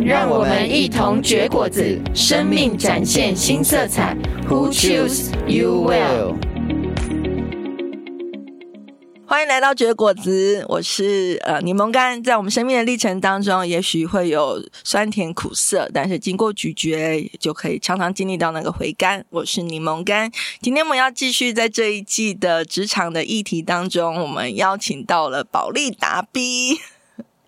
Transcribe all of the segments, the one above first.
让我们一同绝果子，生命展现新色彩。Who choose you well？欢迎来到绝果子，我是呃柠檬干。在我们生命的历程当中，也许会有酸甜苦涩，但是经过咀嚼，就可以常常经历到那个回甘。我是柠檬干。今天我们要继续在这一季的职场的议题当中，我们邀请到了保利达 B。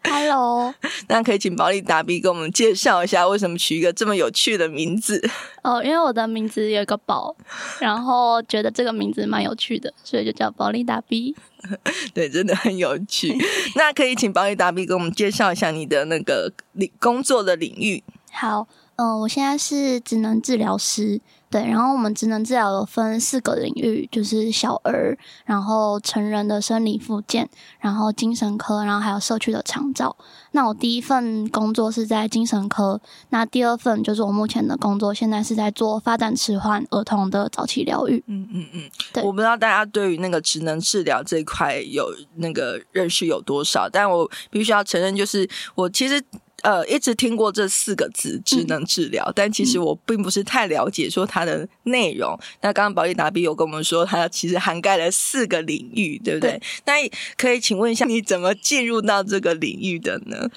Hello，那可以请保利达比给我们介绍一下，为什么取一个这么有趣的名字？哦，因为我的名字有一个宝，然后觉得这个名字蛮有趣的，所以就叫保利达比。对，真的很有趣。那可以请保利达比给我们介绍一下你的那个领工作的领域？好，嗯、呃，我现在是职能治疗师。对，然后我们职能治疗有分四个领域，就是小儿，然后成人的生理复健，然后精神科，然后还有社区的长照。那我第一份工作是在精神科，那第二份就是我目前的工作，现在是在做发展迟缓儿童的早期疗愈。嗯嗯嗯，对，我不知道大家对于那个职能治疗这一块有那个认识有多少，但我必须要承认，就是我其实。呃，一直听过这四个字“智能治疗”，嗯，但其实我并不是太了解说它的内容。嗯、那刚刚宝莉达比有跟我们说，它其实涵盖了四个领域，对不对？对，那可以请问一下，你怎么进入到这个领域的呢？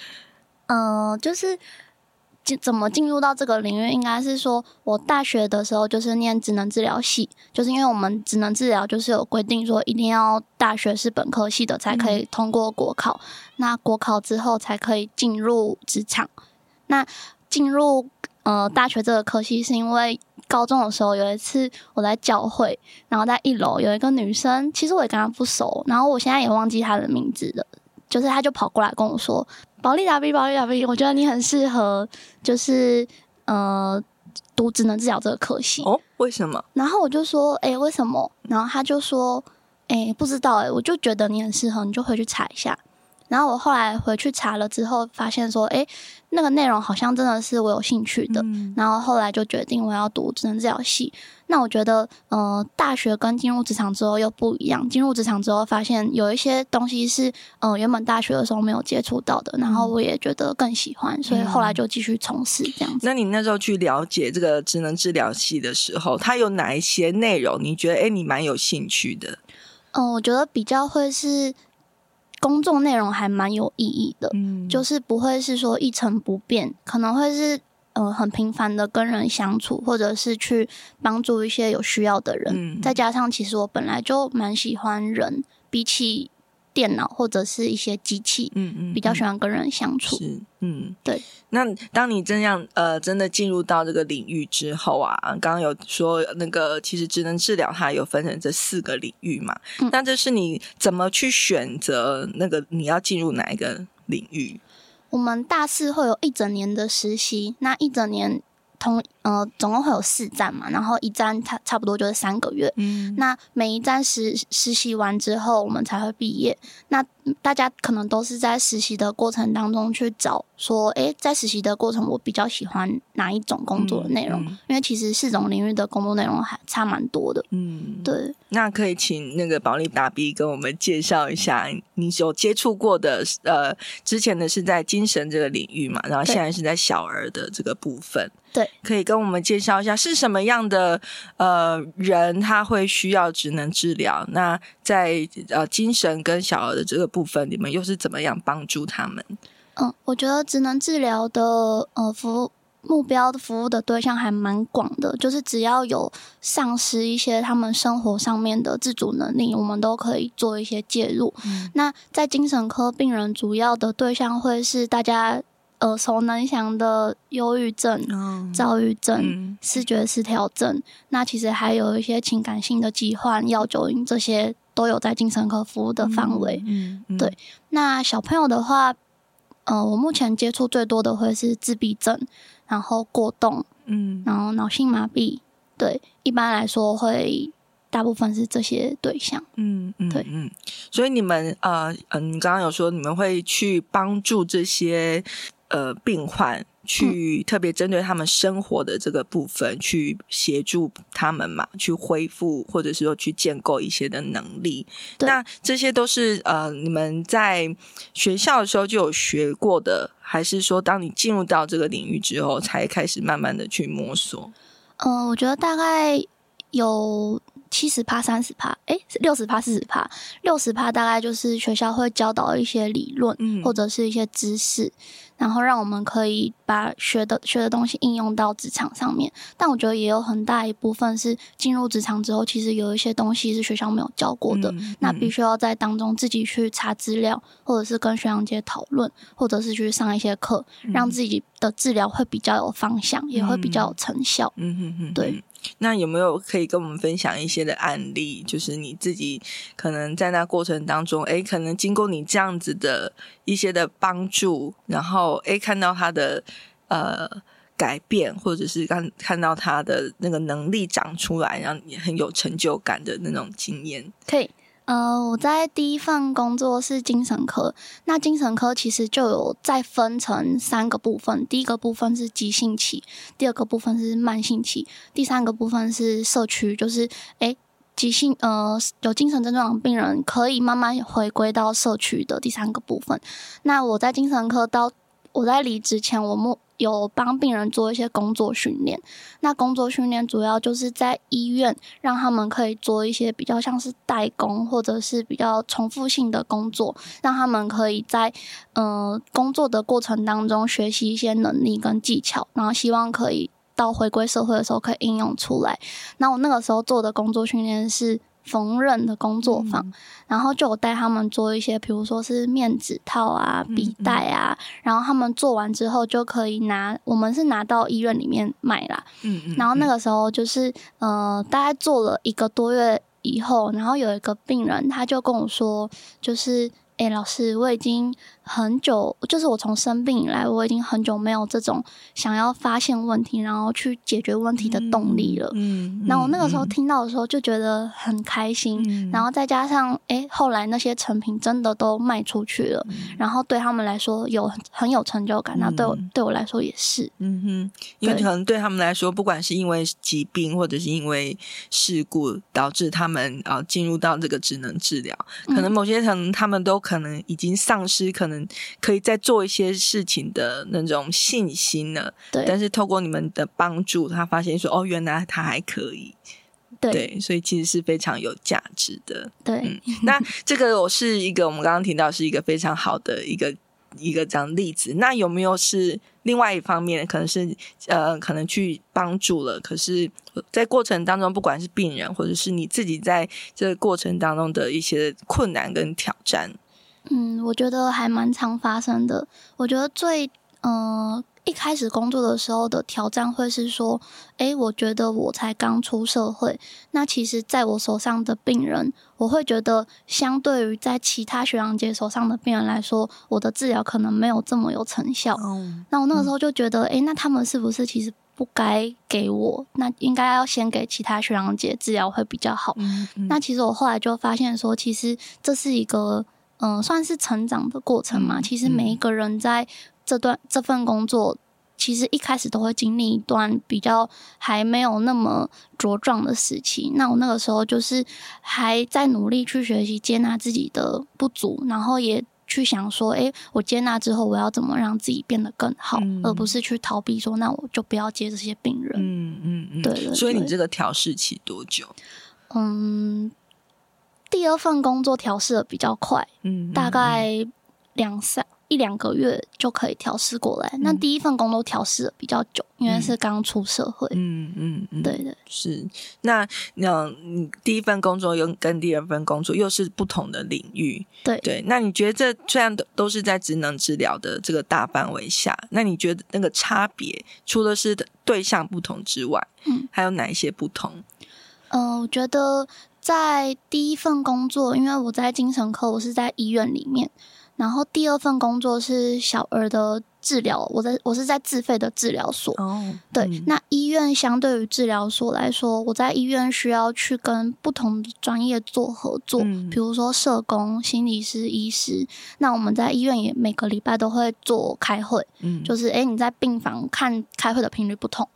嗯、呃，就是。怎么进入到这个领域？应该是说，我大学的时候就是念职能治疗系，就是因为我们职能治疗就是有规定说，一定要大学是本科系的才可以通过国考，嗯、那国考之后才可以进入职场。那进入呃大学这个科系，是因为高中的时候有一次我在教会，然后在一楼有一个女生，其实我也跟她不熟，然后我现在也忘记她的名字了，就是她就跑过来跟我说。宝利达 B，保利达 B，我觉得你很适合，就是呃，读职能治疗这个科系哦。为什么？然后我就说，哎、欸，为什么？然后他就说，哎、欸，不知道、欸，哎，我就觉得你很适合，你就回去查一下。然后我后来回去查了之后，发现说，哎，那个内容好像真的是我有兴趣的。嗯、然后后来就决定我要读职能治疗系。那我觉得，呃，大学跟进入职场之后又不一样。进入职场之后，发现有一些东西是，呃，原本大学的时候没有接触到的。然后我也觉得更喜欢，所以后来就继续从事这样子。那你那时候去了解这个职能治疗系的时候，它有哪一些内容？你觉得，哎，你蛮有兴趣的？嗯、呃，我觉得比较会是。工作内容还蛮有意义的，嗯，就是不会是说一成不变，可能会是呃很频繁的跟人相处，或者是去帮助一些有需要的人。嗯，再加上其实我本来就蛮喜欢人，比起。电脑或者是一些机器，嗯嗯，比较喜欢跟人相处，是，嗯，对。那当你这样呃，真的进入到这个领域之后啊，刚刚有说那个其实职能治疗它有分成这四个领域嘛，嗯，那这是你怎么去选择那个你要进入哪一个领域？我们大四会有一整年的实习，那一整年。同呃，总共会有四站嘛，然后一站差差不多就是三个月。嗯，那每一站实实习完之后，我们才会毕业。那大家可能都是在实习的过程当中去找说，诶，在实习的过程我比较喜欢哪一种工作的内容？嗯嗯、因为其实四种领域的工作内容还差蛮多的。嗯，对。那可以请那个保利达 B 跟我们介绍一下你有接触过的，呃，之前的是在精神这个领域嘛，然后现在是在小儿的这个部分。对，可以跟我们介绍一下是什么样的呃人他会需要职能治疗？那在呃精神跟小儿的这个部分，你们又是怎么样帮助他们？嗯，我觉得职能治疗的呃服务目标的服务的对象还蛮广的，就是只要有丧失一些他们生活上面的自主能力，我们都可以做一些介入。嗯，那在精神科病人主要的对象会是大家。耳熟能详的忧郁症、嗯、躁郁症、嗯、思觉失调症，那其实还有一些情感性的疾患、药酒瘾，这些都有在精神科服务的范围。嗯，嗯对。那小朋友的话，呃，我目前接触最多的会是自闭症，然后过动，嗯，然后脑性麻痹、对，一般来说会大部分是这些对象。嗯嗯，对嗯。所以你们呃嗯，你刚刚有说你们会去帮助这些呃病患。去特别针对他们生活的这个部分，嗯、去协助他们嘛，去恢复或者是说去建构一些的能力。那这些都是呃，你们在学校的时候就有学过的，还是说当你进入到这个领域之后，才开始慢慢的去摸索？嗯、呃，我觉得大概有七十趴、三十趴，诶，六十趴、四十趴，六十趴大概就是学校会教导一些理论，嗯，或者是一些知识。然后让我们可以把学的学的东西应用到职场上面，但我觉得也有很大一部分是进入职场之后，其实有一些东西是学校没有教过的，嗯、那必须要在当中自己去查资料，或者是跟学长姐讨论，或者是去上一些课，嗯、让自己的治疗会比较有方向，嗯、也会比较有成效。嗯嗯嗯，对。那有没有可以跟我们分享一些的案例？就是你自己可能在那过程当中，诶，可能经过你这样子的一些的帮助，然后诶，看到他的呃改变，或者是看看到他的那个能力长出来，让你很有成就感的那种经验，可以。呃，我在第一份工作是精神科，那精神科其实就有再分成三个部分，第一个部分是急性期，第二个部分是慢性期，第三个部分是社区，就是诶，急性呃有精神症状的病人可以慢慢回归到社区的第三个部分。那我在精神科到我在离职前，我目。有帮病人做一些工作训练，那工作训练主要就是在医院让他们可以做一些比较像是代工或者是比较重复性的工作，让他们可以在呃工作的过程当中学习一些能力跟技巧，然后希望可以到回归社会的时候可以应用出来。那我那个时候做的工作训练是。缝纫的工作坊，嗯、然后就有带他们做一些，比如说是面纸套啊、笔袋啊，嗯嗯、然后他们做完之后就可以拿，我们是拿到医院里面卖啦。嗯嗯。然后那个时候就是，呃，大概做了一个多月以后，然后有一个病人他就跟我说，就是。哎、欸，老师，我已经很久，就是我从生病以来，我已经很久没有这种想要发现问题，然后去解决问题的动力了。嗯，那、嗯、我那个时候听到的时候就觉得很开心，嗯、然后再加上，哎、欸，后来那些成品真的都卖出去了，嗯、然后对他们来说有很有成就感，那对我、嗯、对我来说也是。嗯哼，因为可能对他们来说，不管是因为疾病或者是因为事故导致他们啊进入到这个职能治疗，可能某些层他们都。可能已经丧失可能可以再做一些事情的那种信心了。对，但是透过你们的帮助，他发现说：“哦，原来他还可以。对”对，所以其实是非常有价值的。对，嗯，那这个我是一个我们刚刚提到是一个非常好的一个一个这样例子。那有没有是另外一方面，可能是呃，可能去帮助了，可是在过程当中，不管是病人或者是你自己在这个过程当中的一些困难跟挑战。嗯，我觉得还蛮常发生的。我觉得最呃一开始工作的时候的挑战会是说，诶，我觉得我才刚出社会，那其实在我手上的病人，我会觉得相对于在其他学长姐手上的病人来说，我的治疗可能没有这么有成效。嗯，那我那个时候就觉得，诶，那他们是不是其实不该给我？那应该要先给其他学长姐治疗会比较好。嗯嗯，那其实我后来就发现说，其实这是一个。嗯、呃，算是成长的过程嘛。其实每一个人在这段、嗯、这份工作，其实一开始都会经历一段比较还没有那么茁壮的时期。那我那个时候就是还在努力去学习接纳自己的不足，然后也去想说，诶，我接纳之后，我要怎么让自己变得更好，嗯、而不是去逃避说，那我就不要接这些病人。嗯嗯嗯，对。所以你这个调试期多久？嗯。第二份工作调试的比较快，嗯，大概两三一两个月就可以调试过来。嗯、那第一份工作调试的比较久，因为是刚出社会，嗯嗯嗯，对对是。那那你第一份工作又跟第二份工作又是不同的领域，对对。那你觉得这虽然都都是在职能治疗的这个大范围下，那你觉得那个差别除了是对象不同之外，嗯，还有哪一些不同？嗯、呃，我觉得。在第一份工作，因为我在精神科，我是在医院里面。然后第二份工作是小儿的治疗，我在我是在自费的治疗所。哦，对，嗯那医院相对于治疗所来说，我在医院需要去跟不同的专业做合作，嗯比如说社工、心理师、医师。那我们在医院也每个礼拜都会做开会，嗯，就是诶，你在病房看开会的频率不同。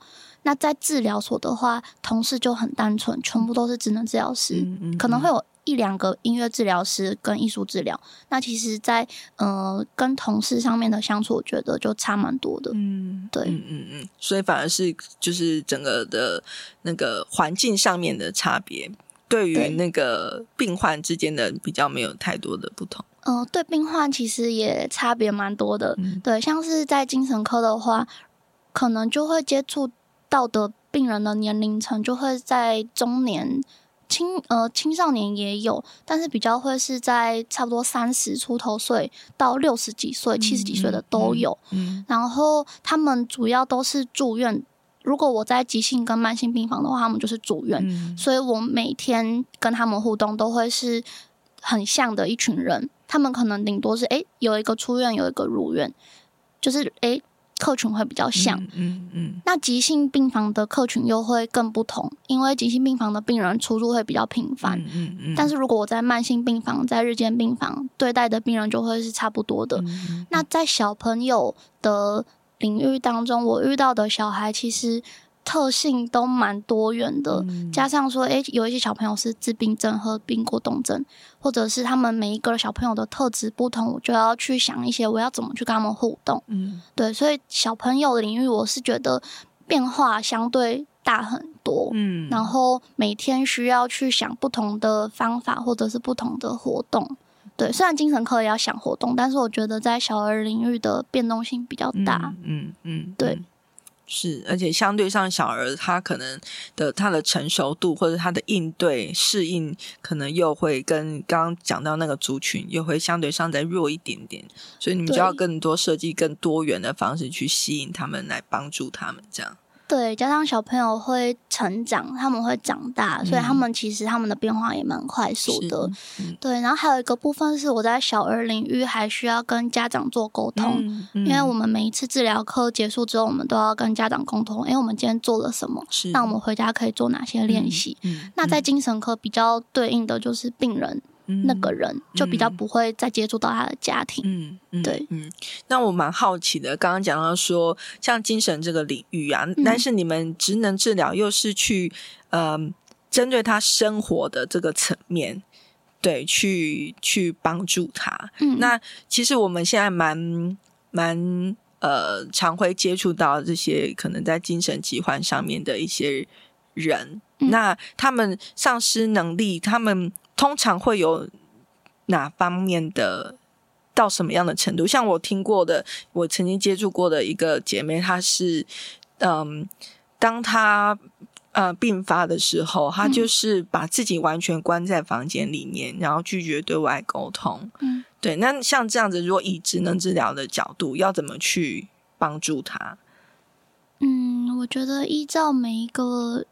那在治疗所的话，同事就很单纯，全部都是职能治疗师，嗯嗯可能会有一两个音乐治疗师跟艺术治疗。那其实在，在呃跟同事上面的相处，我觉得就差蛮多的。嗯，对嗯嗯嗯，所以反而是就是整个的那个环境上面的差别，对于那个病患之间的比较没有太多的不同。呃，对病患其实也差别蛮多的。嗯对，像是在精神科的话，可能就会接触到的病人的年龄层就会在中年、青呃青少年也有，但是比较会是在差不多三十出头岁到六十几岁、七十几岁的都有。嗯然后他们主要都是住院。如果我在急性跟慢性病房的话，他们就是住院。嗯所以我每天跟他们互动都会是很像的一群人，他们可能顶多是诶有一个出院，有一个入院，就是诶客群会比较像。嗯嗯嗯那急性病房的客群又会更不同，因为急性病房的病人出入会比较频繁。嗯嗯嗯，但是如果我在慢性病房、在日间病房对待的病人就会是差不多的。嗯那在小朋友的领域当中，我遇到的小孩其实特性都蛮多元的，嗯加上说，诶，有一些小朋友是自闭症和病过动症，或者是他们每一个小朋友的特质不同，我就要去想一些我要怎么去跟他们互动。嗯对，所以小朋友的领域，我是觉得变化相对大很多。嗯，然后每天需要去想不同的方法，或者是不同的活动。对，虽然精神科也要想活动，但是我觉得在小儿领域的变动性比较大。嗯嗯嗯，对嗯是，而且相对上小儿他可能的他的成熟度或者他的应对适应，可能又会跟刚刚讲到那个族群又会相对上再弱一点点，所以你们就要更多设计更多元的方式去吸引他们，来帮助他们这样。对，加上小朋友会成长，他们会长大，所以他们其实他们的变化也蛮快速的。对，然后还有一个部分是我在小儿领域还需要跟家长做沟通。因为我们每一次治疗课结束之后，我们都要跟家长沟通，诶，我们今天做了什么？是那我们回家可以做哪些练习？嗯那在精神科比较对应的就是病人、嗯那个人，就比较不会再接触到他的家庭。嗯，嗯对。嗯，那我蛮好奇的，刚刚讲到说，像精神这个领域啊，嗯。但是你们职能治疗又是去呃针对他生活的这个层面，对，去去帮助他。嗯，那其实我们现在蛮蛮呃常会接触到这些可能在精神疾患上面的一些人，嗯。那他们丧失能力，他们通常会有哪方面的到什么样的程度？像我听过的，我曾经接触过的一个姐妹，她是嗯，当她呃病发的时候，她就是把自己完全关在房间里面，然后拒绝对外沟通。嗯，对。那像这样子，如果以职能治疗的角度，要怎么去帮助她？嗯，我觉得依照每一个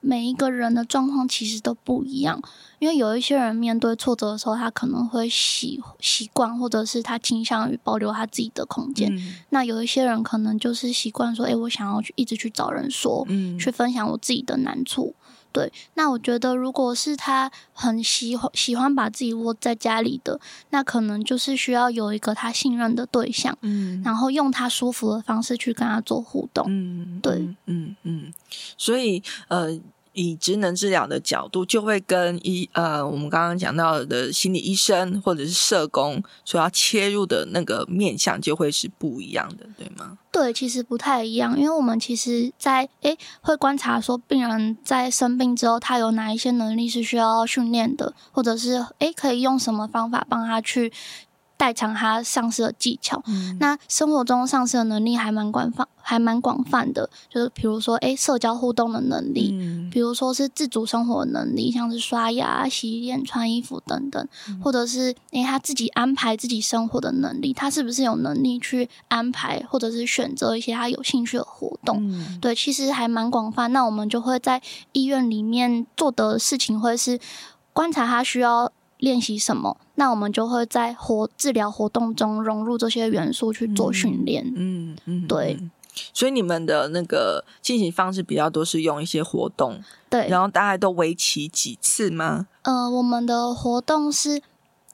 每一个人的状况其实都不一样，因为有一些人面对挫折的时候，他可能会习习惯，或者是他倾向于保留他自己的空间。嗯那有一些人可能就是习惯说，诶，我想要去一直去找人说，嗯去分享我自己的难处。对，那我觉得如果是他很喜欢喜欢把自己窝在家里的，那可能就是需要有一个他信任的对象，嗯然后用他舒服的方式去跟他做互动。嗯，对嗯嗯嗯，所以呃，以职能治疗的角度，就会跟医呃我们刚刚讲到的心理医生或者是社工所要切入的那个面向，就会是不一样的，对吗？对，其实不太一样，因为我们其实在诶会观察说，病人在生病之后，他有哪一些能力是需要训练的，或者是诶可以用什么方法帮他去代偿他丧失的技巧。嗯那生活中丧失的能力还蛮广泛，还蛮广泛的，就是比如说诶社交互动的能力。嗯比如说是自主生活的能力，像是刷牙、洗脸、穿衣服等等，或者是诶他自己安排自己生活的能力，他是不是有能力去安排或者是选择一些他有兴趣的活动？嗯对，其实还蛮广泛。那我们就会在医院里面做的事情，会是观察他需要练习什么，那我们就会在活治疗活动中融入这些元素去做训练。嗯嗯，对。所以你们的那个进行方式比较多是用一些活动，对，然后大概都为期几次吗？呃，我们的活动是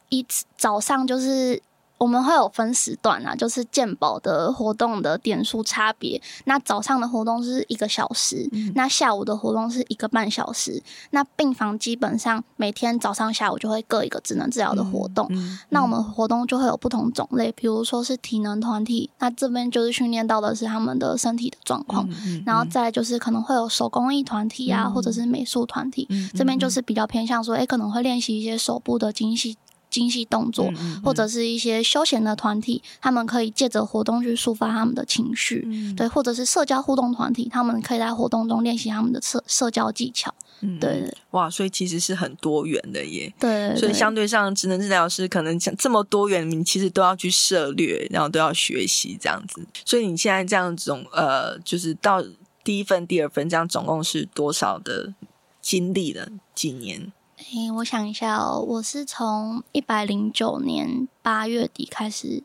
一次早上就是。我们会有分时段啊，就是健保的活动的点数差别。那早上的活动是一个小时，嗯、那下午的活动是一个半小时。那病房基本上每天早上、下午就会各一个职能治疗的活动。嗯嗯、那我们活动就会有不同种类，比如说是体能团体，那这边就是训练到的是他们的身体的状况。然后再来就是可能会有手工艺团体啊，嗯、或者是美术团体，嗯、这边就是比较偏向说，哎，可能会练习一些手部的精细。精细动作，或者是一些休闲的团体，他们可以借着活动去抒发他们的情绪，嗯、对，或者是社交互动团体，他们可以在活动中练习他们的社社交技巧，嗯、对，哇，所以其实是很多元的耶，对，所以相对上，职能治疗师可能像这么多元，你其实都要去涉略，然后都要学习这样子，所以你现在这样总呃，就是到第一份、第二份这样，总共是多少的经历了？几年？诶，我想一下哦，我是从一百零九年八月底开始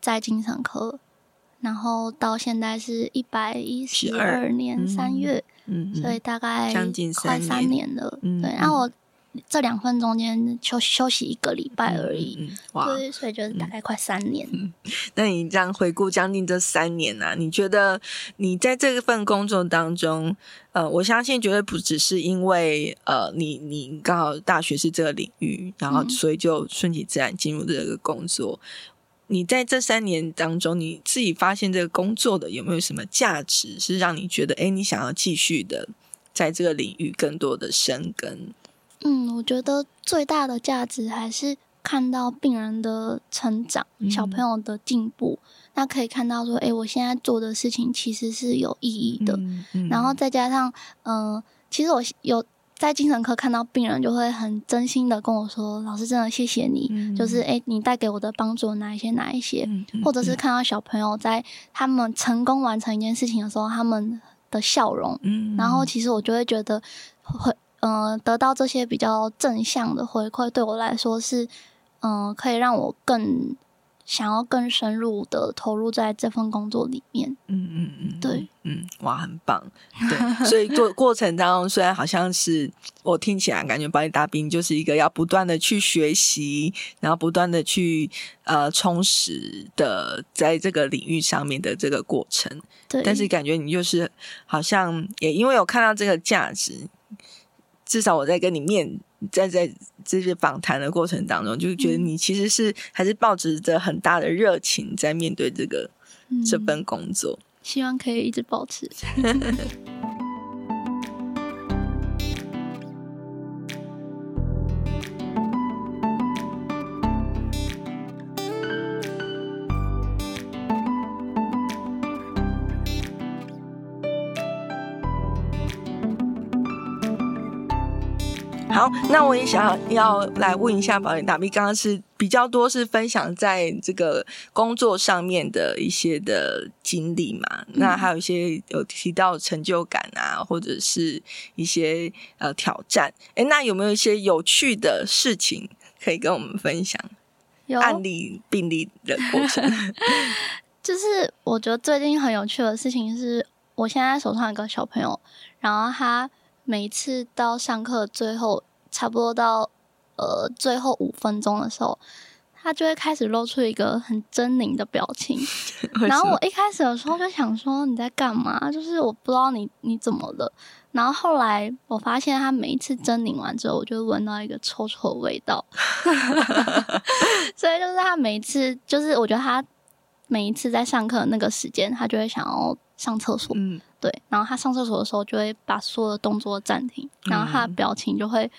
在精神科，然后到现在是一百一十二年三月，所以大概将近快三年了，嗯，对，然后我。这两份中间休休息一个礼拜而已，嗯嗯、哇，对，所以就是大概快三年。嗯、那你这样回顾将近这三年啊，你觉得你在这份工作当中，呃，我相信绝对不只是因为呃，你你刚好大学是这个领域，然后所以就顺其自然进入这个工作。嗯、你在这三年当中，你自己发现这个工作的有没有什么价值，是让你觉得，哎，你想要继续的在这个领域更多的生根？嗯，我觉得最大的价值还是看到病人的成长，嗯、小朋友的进步。那可以看到说，哎，我现在做的事情其实是有意义的。嗯嗯、然后再加上，嗯、呃，其实我有在精神科看到病人，就会很真心的跟我说：“老师，真的谢谢你，嗯、就是哎，你带给我的帮助哪一些哪一些。嗯”或者是看到小朋友在他们成功完成一件事情的时候，他们的笑容。嗯、然后其实我就会觉得会。嗯、呃，得到这些比较正向的回馈，对我来说是，嗯、呃，可以让我更想要更深入的投入在这份工作里面。嗯嗯嗯，对，嗯，哇，很棒。对，所以过 过程当中，虽然好像是我听起来感觉保力达宾就是一个要不断的去学习，然后不断的去呃充实的在这个领域上面的这个过程。对，但是感觉你就是好像也因为有看到这个价值。至少我在跟你面在在这些访谈的过程当中，就觉得你其实是还是抱持着很大的热情在面对这个、嗯、这份工作，希望可以一直保持。那我也想要来问一下保险大 B，刚刚是比较多是分享在这个工作上面的一些的经历嘛？嗯、那还有一些有提到成就感啊，或者是一些呃挑战。哎，那有没有一些有趣的事情可以跟我们分享？有案例病例的过程，就是我觉得最近很有趣的事情是，我现在手上有个小朋友，然后他。每一次到上课最后，差不多到呃最后五分钟的时候，他就会开始露出一个很狰狞的表情。然后我一开始的时候就想说，你在干嘛？就是我不知道你你怎么了。然后后来我发现他每一次狰狞完之后，我就闻到一个臭臭的味道。所以就是他每一次，就是我觉得他每一次在上课那个时间，他就会想要上厕所。嗯。对，然后他上厕所的时候就会把所有的动作暂停，然后他的表情就会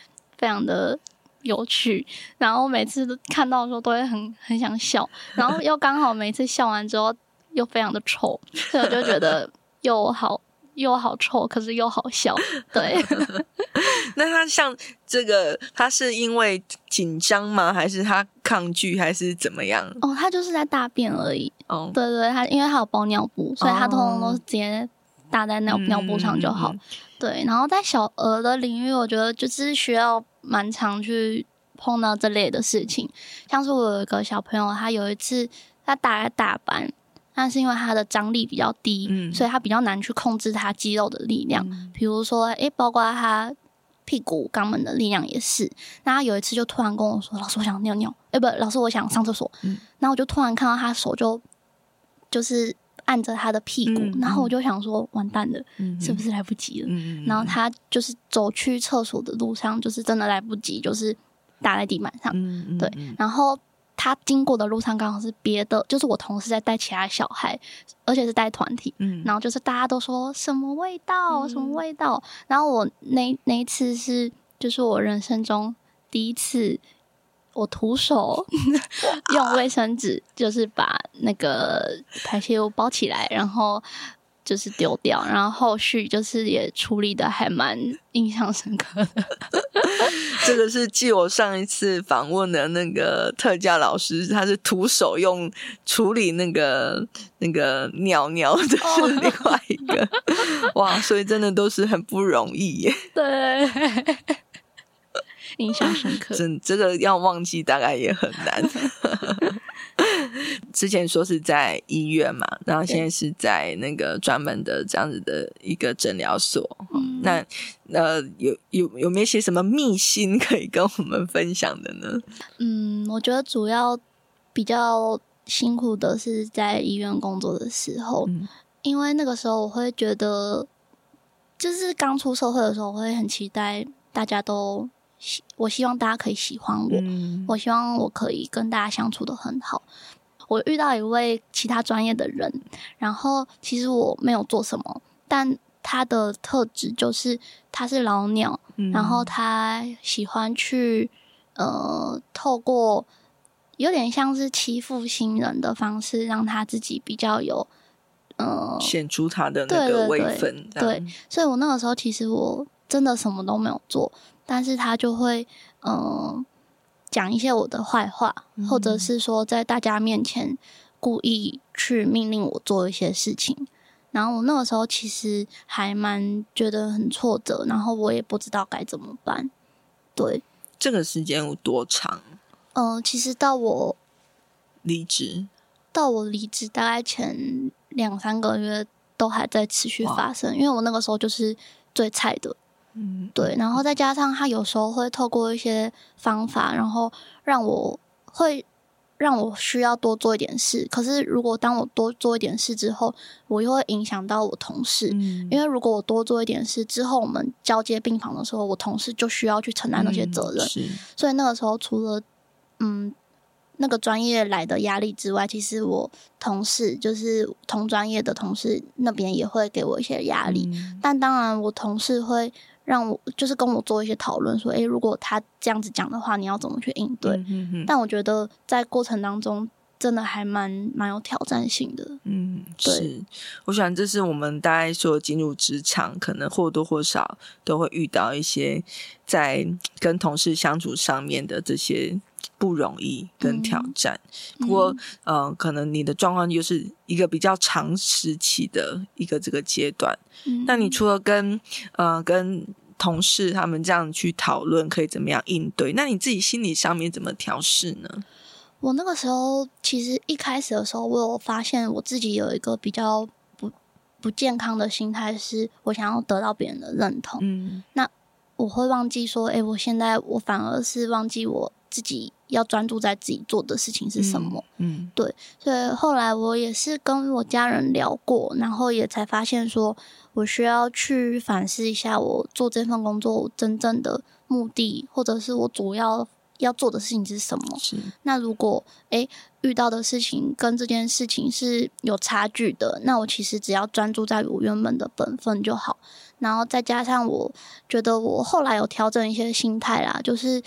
非常的有趣，然后每次都看到的时候都会很很想笑，然后又刚好每次笑完之后又非常的臭，所以我就觉得又好又好臭，可是又好笑。对，那他像这个，他是因为紧张吗？还是他抗拒，还是怎么样？哦，他就是在大便而已。哦，对对，他因为他有包尿布，所以他通通都是直接。搭在尿尿布上就好，对。然后在小鹅的领域，我觉得就是需要蛮常去碰到这类的事情。像是我有一个小朋友，他有一次他打在大班，但是因为他的张力比较低，嗯，所以他比较难去控制他肌肉的力量。嗯、比如说，诶，包括他屁股肛门的力量也是。那他有一次就突然跟我说：“老师，我想尿尿。”诶，不，老师，我想上厕所。嗯，然后我就突然看到他手就就是。按着他的屁股，嗯、然后我就想说，完蛋了，嗯、是不是来不及了？嗯、然后他就是走去厕所的路上，就是真的来不及，就是打在地板上。嗯、对，然后他经过的路上刚好是别的，就是我同事在带其他小孩，而且是带团体。嗯、然后就是大家都说什么味道，什么味道。嗯、然后我那那一次是，就是我人生中第一次。我徒手 用卫生纸，就是把那个排泄物包起来，然后就是丢掉，然后后续就是也处理的还蛮印象深刻的。这个是继我上一次访问的那个特教老师，他是徒手用处理那个那个尿尿的是另外一个，哦、哇，所以真的都是很不容易耶。对。印象深刻，真这个要忘记大概也很难。之前说是在医院嘛，然后现在是在那个专门的这样子的一个诊疗所。嗯、那呃，有有有没有些什么秘辛可以跟我们分享的呢？嗯，我觉得主要比较辛苦的是在医院工作的时候，嗯、因为那个时候我会觉得，就是刚出社会的时候，我会很期待大家都。我希望大家可以喜欢我，嗯、我希望我可以跟大家相处的很好。我遇到一位其他专业的人，然后其实我没有做什么，但他的特质就是他是老鸟，嗯、然后他喜欢去呃透过有点像是欺负新人的方式，让他自己比较有呃显出他的那个位分。对，所以我那个时候其实我真的什么都没有做。但是他就会，嗯、呃，讲一些我的坏话，嗯、或者是说在大家面前故意去命令我做一些事情。然后我那个时候其实还蛮觉得很挫折，然后我也不知道该怎么办。对，这个时间有多长？嗯、呃，其实到我离职，到我离职大概前两三个月都还在持续发生，因为我那个时候就是最菜的。嗯，对，然后再加上他有时候会透过一些方法，然后让我会让我需要多做一点事。可是如果当我多做一点事之后，我又会影响到我同事，嗯，因为如果我多做一点事之后，我们交接病房的时候，我同事就需要去承担那些责任。嗯，所以那个时候除了嗯那个专业来的压力之外，其实我同事就是同专业的同事那边也会给我一些压力。嗯，但当然我同事会。让我就是跟我做一些讨论，说，诶，如果他这样子讲的话，你要怎么去应对？但我觉得在过程当中，真的还蛮蛮有挑战性的。嗯，对是。我想这是我们大概说进入职场，可能或多或少都会遇到一些在跟同事相处上面的这些不容易跟挑战。嗯、不过，嗯、呃，可能你的状况就是一个比较长时期的一个这个阶段。那你除了跟呃跟同事他们这样去讨论，可以怎么样应对？那你自己心理上面怎么调试呢？我那个时候其实一开始的时候，我有发现我自己有一个比较不不健康的心态，是我想要得到别人的认同。嗯，那我会忘记说，哎，我现在我反而是忘记我自己。要专注在自己做的事情是什么？嗯，嗯对，所以后来我也是跟我家人聊过，然后也才发现说，我需要去反思一下我做这份工作真正的目的，或者是我主要要做的事情是什么。是。那如果诶遇到的事情跟这件事情是有差距的，那我其实只要专注在我原本的本分就好。然后再加上我觉得我后来有调整一些心态啦，就是。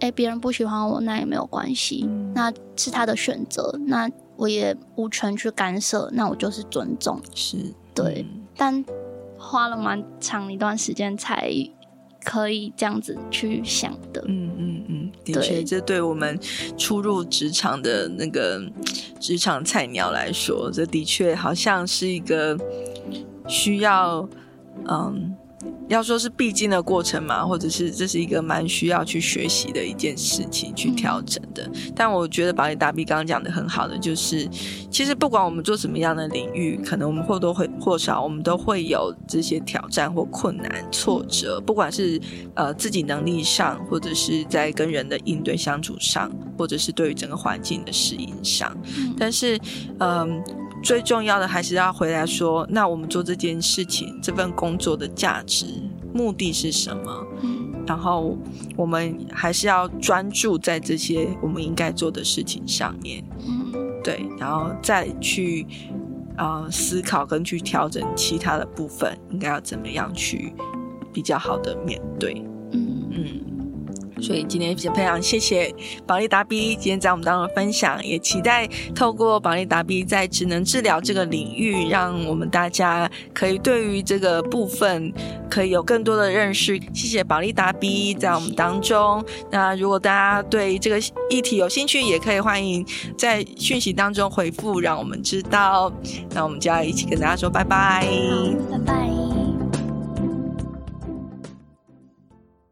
哎，别人不喜欢我，那也没有关系，嗯、那是他的选择，那我也无权去干涉，那我就是尊重，是对。嗯、但花了蛮长一段时间才可以这样子去想的。嗯嗯嗯，的确，对这对我们初入职场的那个职场菜鸟来说，这的确好像是一个需要嗯。要说是必经的过程嘛，或者是这是一个蛮需要去学习的一件事情，去调整的。嗯、但我觉得保利达 B 刚刚讲的很好的，就是其实不管我们做什么样的领域，可能我们或多或少，我们都会有这些挑战或困难、挫折，不管是呃自己能力上，或者是在跟人的应对相处上，或者是对于整个环境的适应上。嗯、但是，嗯、呃。最重要的还是要回来说，那我们做这件事情，这份工作的价值、目的是什么？嗯，然后我们还是要专注在这些我们应该做的事情上面。嗯，对，然后再去呃思考跟去调整其他的部分，应该要怎么样去比较好的面对。嗯嗯。所以今天非常谢谢宝利达 B 今天在我们当中的分享，也期待透过宝利达 B 在职能治疗这个领域，让我们大家可以对于这个部分可以有更多的认识。谢谢宝利达 B 在我们当中。那如果大家对这个议题有兴趣，也可以欢迎在讯息当中回复，让我们知道。那我们就要一起跟大家说拜拜，拜拜。